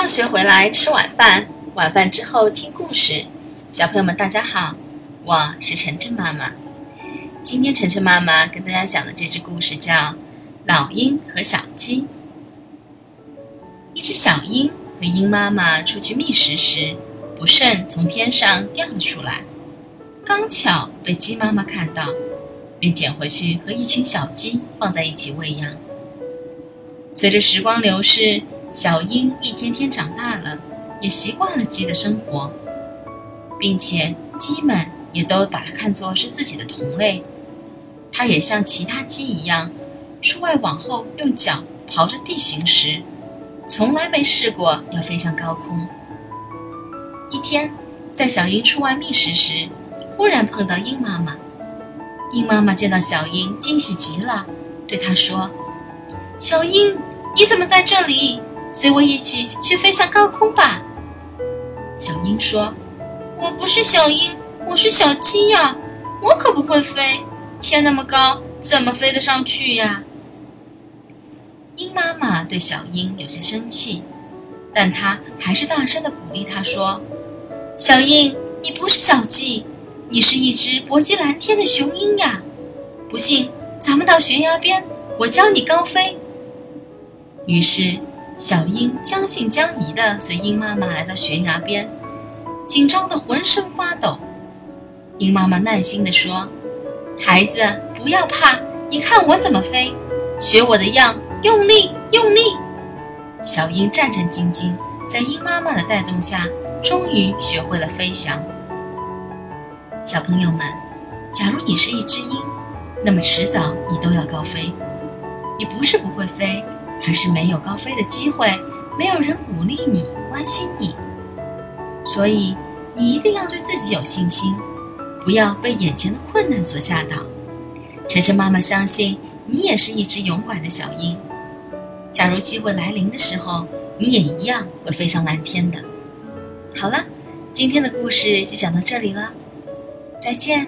放学回来吃晚饭，晚饭之后听故事。小朋友们，大家好，我是晨晨妈妈。今天晨晨妈妈跟大家讲的这只故事叫《老鹰和小鸡》。一只小鹰和鹰妈妈出去觅食时，不慎从天上掉了出来，刚巧被鸡妈妈看到，便捡回去和一群小鸡放在一起喂养。随着时光流逝。小鹰一天天长大了，也习惯了鸡的生活，并且鸡们也都把它看作是自己的同类。它也像其他鸡一样，出外往后用脚刨着地寻食，从来没试过要飞向高空。一天，在小鹰出外觅食时，忽然碰到鹰妈妈。鹰妈妈见到小鹰，惊喜极了，对它说：“小鹰，你怎么在这里？”随我一起去飞向高空吧。小鹰说：“我不是小鹰，我是小鸡呀，我可不会飞。天那么高，怎么飞得上去呀？”鹰妈妈对小鹰有些生气，但她还是大声的鼓励它说：“小鹰，你不是小鸡，你是一只搏击蓝天的雄鹰呀！不信，咱们到悬崖边，我教你高飞。”于是。小鹰将信将疑地随鹰妈妈来到悬崖边，紧张得浑身发抖。鹰妈妈耐心地说：“孩子，不要怕，你看我怎么飞，学我的样，用力，用力。”小鹰战战兢兢，在鹰妈妈的带动下，终于学会了飞翔。小朋友们，假如你是一只鹰，那么迟早你都要高飞。你不是不会飞。而是没有高飞的机会，没有人鼓励你、关心你，所以你一定要对自己有信心，不要被眼前的困难所吓倒。晨晨妈妈相信你也是一只勇敢的小鹰，假如机会来临的时候，你也一样会飞上蓝天的。好了，今天的故事就讲到这里了，再见。